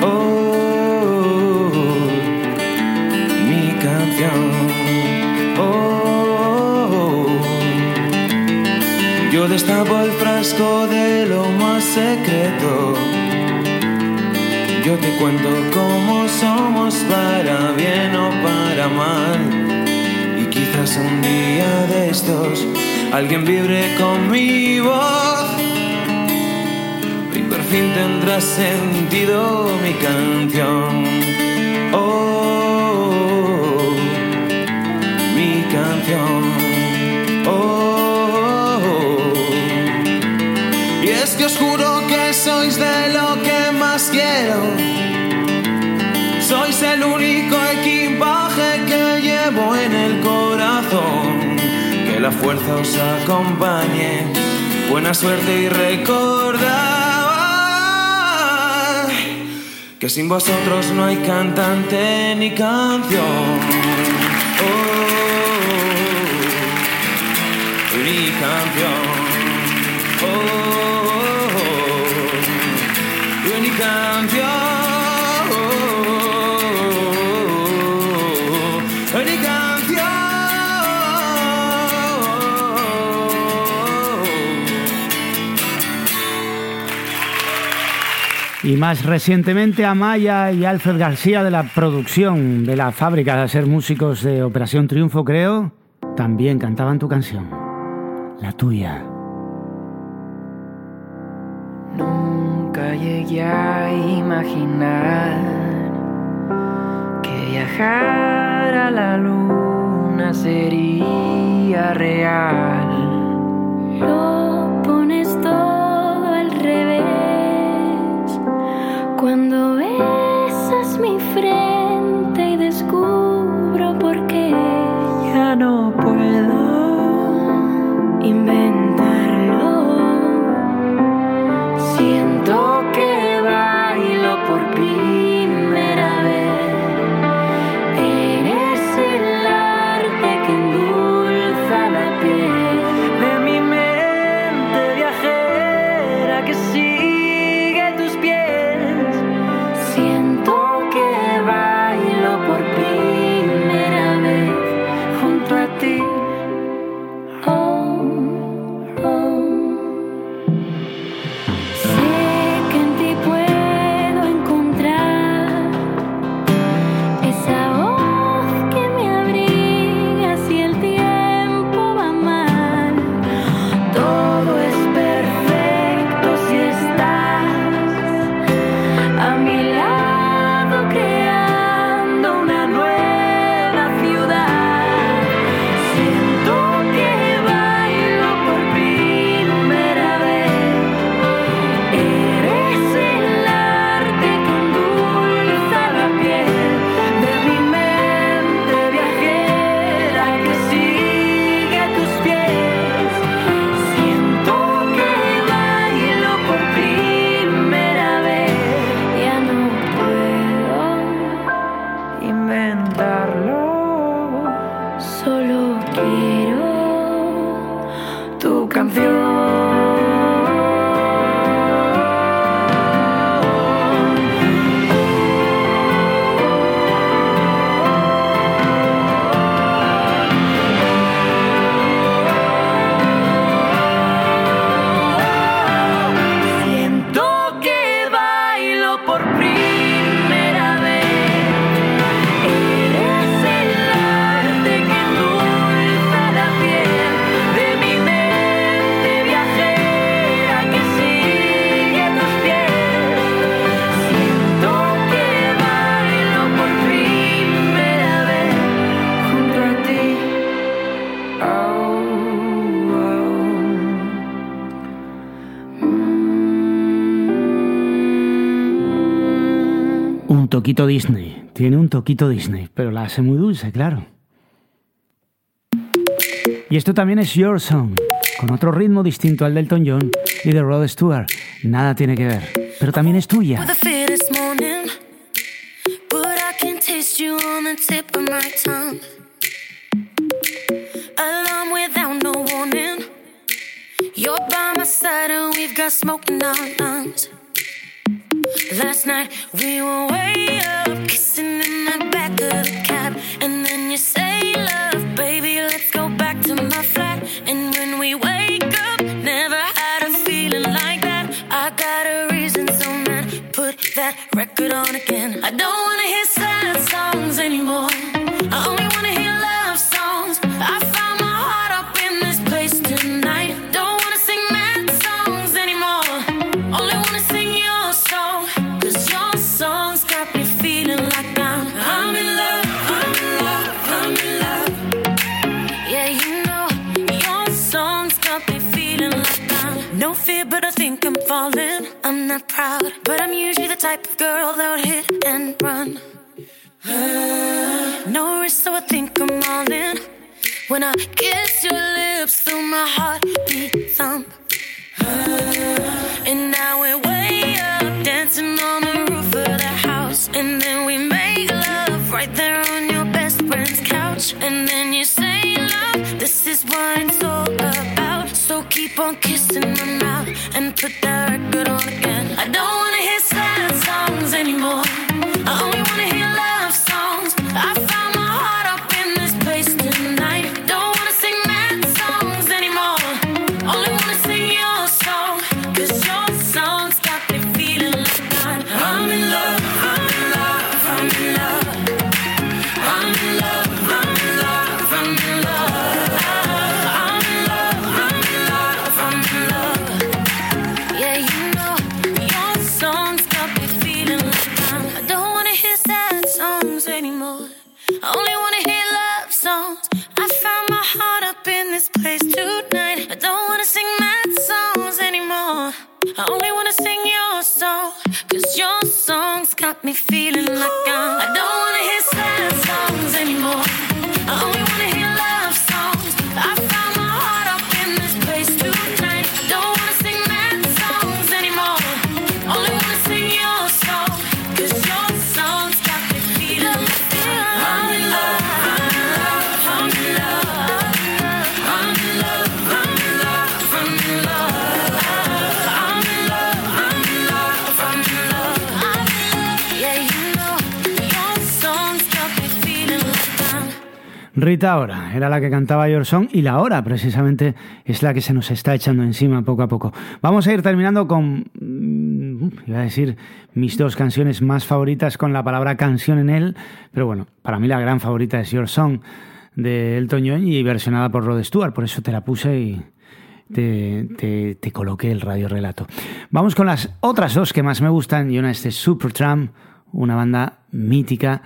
Oh, mi canción. Yo el frasco de lo más secreto. Yo te cuento cómo somos para bien o para mal. Y quizás un día de estos alguien vibre con mi voz. Y por fin tendrá sentido mi canción. La fuerza os acompañe. Buena suerte y recordad que sin vosotros no hay cantante ni canción. Oh, ni canción. Y más recientemente a Maya y Alfred García de la producción de la fábrica de hacer músicos de Operación Triunfo, creo, también cantaban tu canción, la tuya. Nunca llegué a imaginar que viajar a la luna sería real. Cuando Tiene un toquito Disney, pero la hace muy dulce, claro. Y esto también es Your Song, con otro ritmo distinto al del Elton John y de Rod Stewart. Nada tiene que ver, pero también es tuya. Last night we were way up. The cab, and then you say, "Love, baby, let's go back to my flat." And when we wake up, never had a feeling like that. I got a reason, so man, put that record on again. I don't wanna hear type of girl that would hit and run. No risk, so I think I'm all in. When I kiss your lips through my heartbeat thump. And now we're way up, dancing on the roof of the house. And then we make love right there on your best friend's couch. And then you say, Love, this is what it's all about. So keep on kissing my mouth and put that record on Rita Ora era la que cantaba Your Song y la hora precisamente es la que se nos está echando encima poco a poco. Vamos a ir terminando con, mm, iba a decir, mis dos canciones más favoritas con la palabra canción en él, pero bueno, para mí la gran favorita es Your Song de Elton John y versionada por Rod Stewart, por eso te la puse y te coloqué el radio relato. Vamos con las otras dos que más me gustan y una es de Supertramp, una banda mítica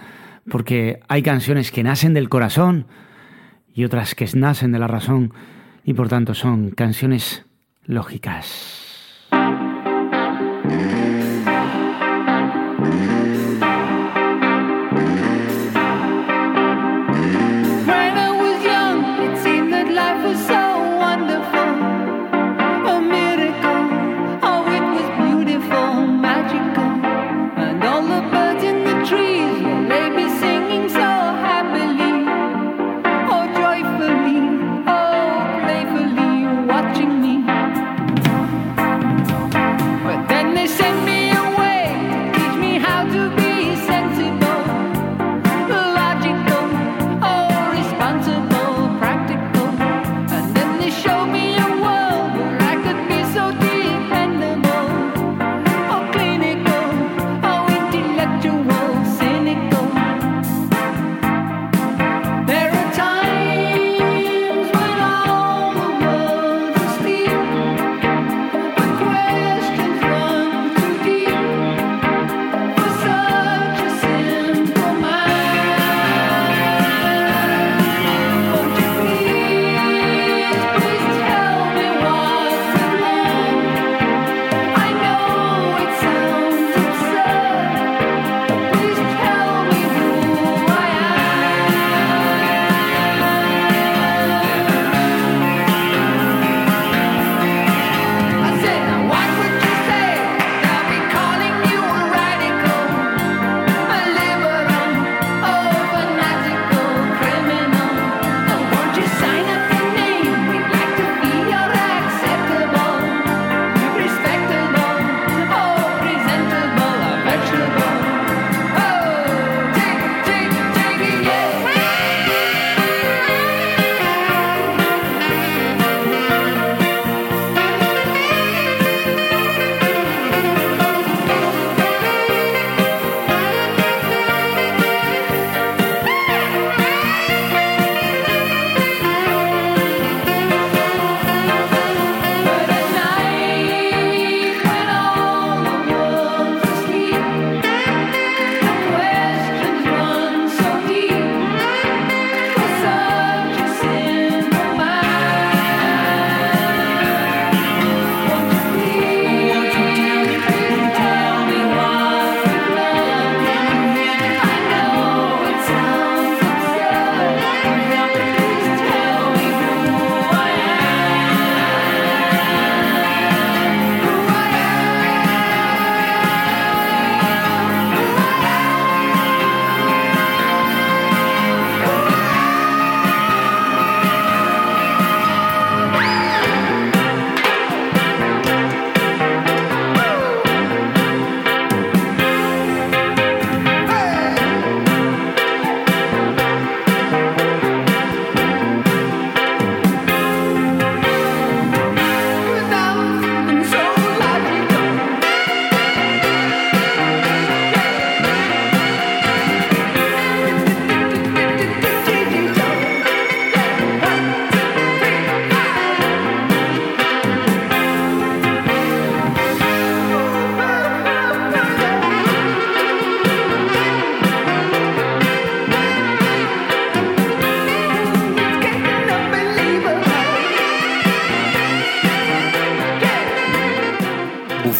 porque hay canciones que nacen del corazón y otras que nacen de la razón y por tanto son canciones lógicas.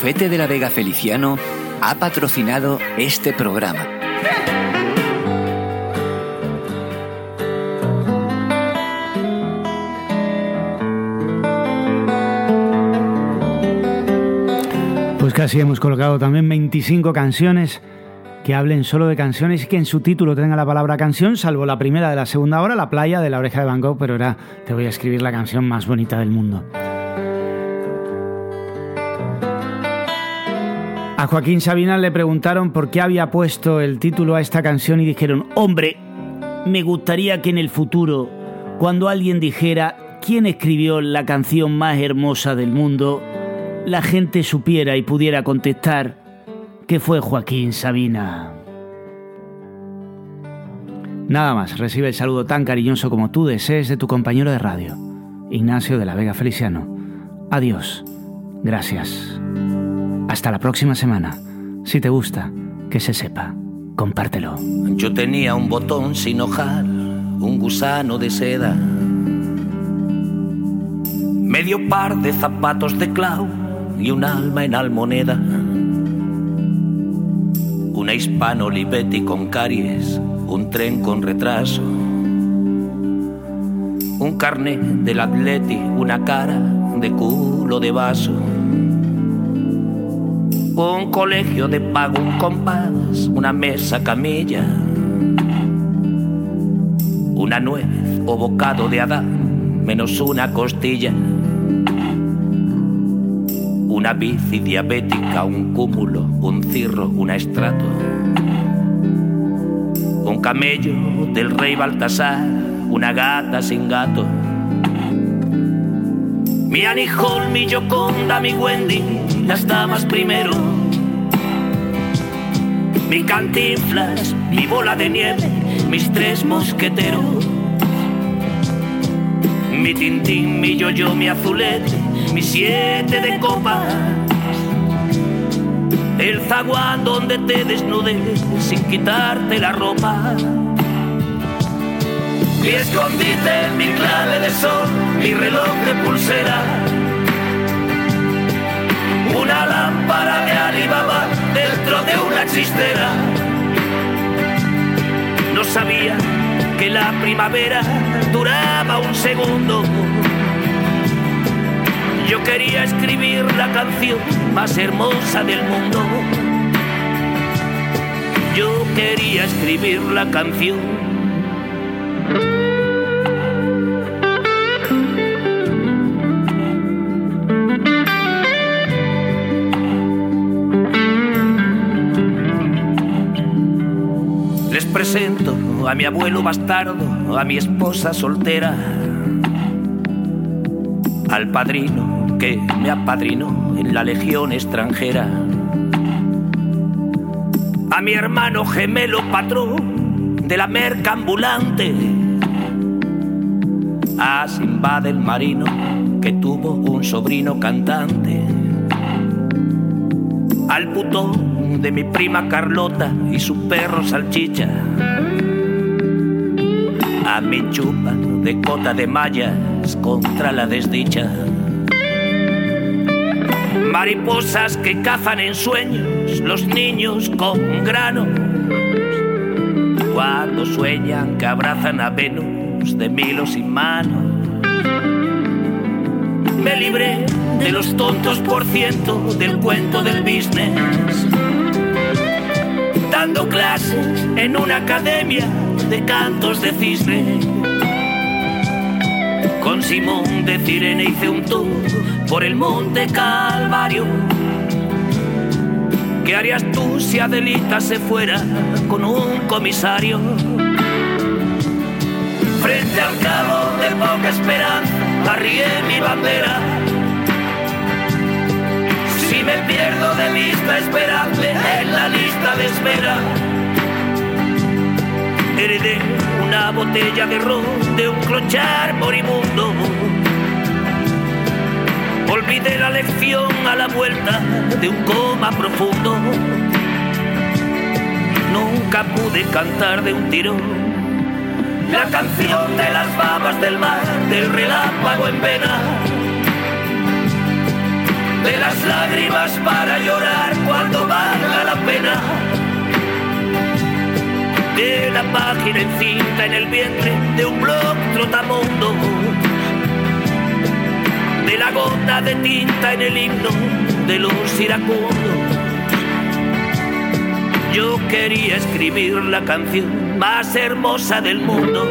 Bufete de la Vega Feliciano ha patrocinado este programa. Pues casi hemos colocado también 25 canciones que hablen solo de canciones y que en su título tenga la palabra canción, salvo la primera de la segunda hora, La playa de la oreja de Van Gogh, pero era Te voy a escribir la canción más bonita del mundo. A Joaquín Sabina le preguntaron por qué había puesto el título a esta canción y dijeron, hombre, me gustaría que en el futuro, cuando alguien dijera quién escribió la canción más hermosa del mundo, la gente supiera y pudiera contestar que fue Joaquín Sabina. Nada más, recibe el saludo tan cariñoso como tú desees de tu compañero de radio, Ignacio de la Vega Feliciano. Adiós. Gracias. Hasta la próxima semana. Si te gusta, que se sepa. Compártelo. Yo tenía un botón sin hojar, un gusano de seda, medio par de zapatos de clau y un alma en almoneda. Una hispano Olivetti con caries, un tren con retraso, un carnet del atleti, una cara de culo de vaso. Un colegio de pago, un compás, una mesa camilla, una nuez o bocado de Adán, menos una costilla, una bici diabética, un cúmulo, un cirro, un estrato, un camello del rey Baltasar, una gata sin gato. Mi Annie Hall, mi Yoconda, mi Wendy, las damas primero. Mi cantinflas, mi bola de nieve, mis tres mosqueteros. Mi tintín, mi yo-yo, mi azulete, mi siete de copas. El zaguán donde te desnudes sin quitarte la ropa. Mi escondite, mi clave de sol, mi reloj de pulsera. Una lámpara de Alibaba dentro de una chistera. No sabía que la primavera duraba un segundo. Yo quería escribir la canción más hermosa del mundo. Yo quería escribir la canción a mi abuelo bastardo, a mi esposa soltera, al padrino que me apadrinó en la legión extranjera, a mi hermano gemelo patrón de la merca ambulante, a Simba del marino que tuvo un sobrino cantante, al putón de mi prima Carlota y su perro salchicha. A mi chupa de cota de mallas contra la desdicha. Mariposas que cazan en sueños los niños con granos. Cuando sueñan que abrazan a Venus de milos y manos. Me libré de los tontos por ciento del cuento del business dando clases en una academia de cantos de cisne. Con Simón de Cirene hice un tour por el monte Calvario. ¿Qué harías tú si Adelita se fuera con un comisario? Frente al cabo de poca esperanza, arrié mi bandera. Si me pierdo de vista, esperadme en la lista de espera. Heredé una botella de ron de un clochar moribundo. Olvidé la lección a la vuelta de un coma profundo. Nunca pude cantar de un tirón la canción de las babas del mar, del relámpago en vena de las lágrimas para llorar cuando valga la pena. De la página encinta en el vientre de un blog trotamundo. De la gota de tinta en el himno de los iracundos. Yo quería escribir la canción más hermosa del mundo.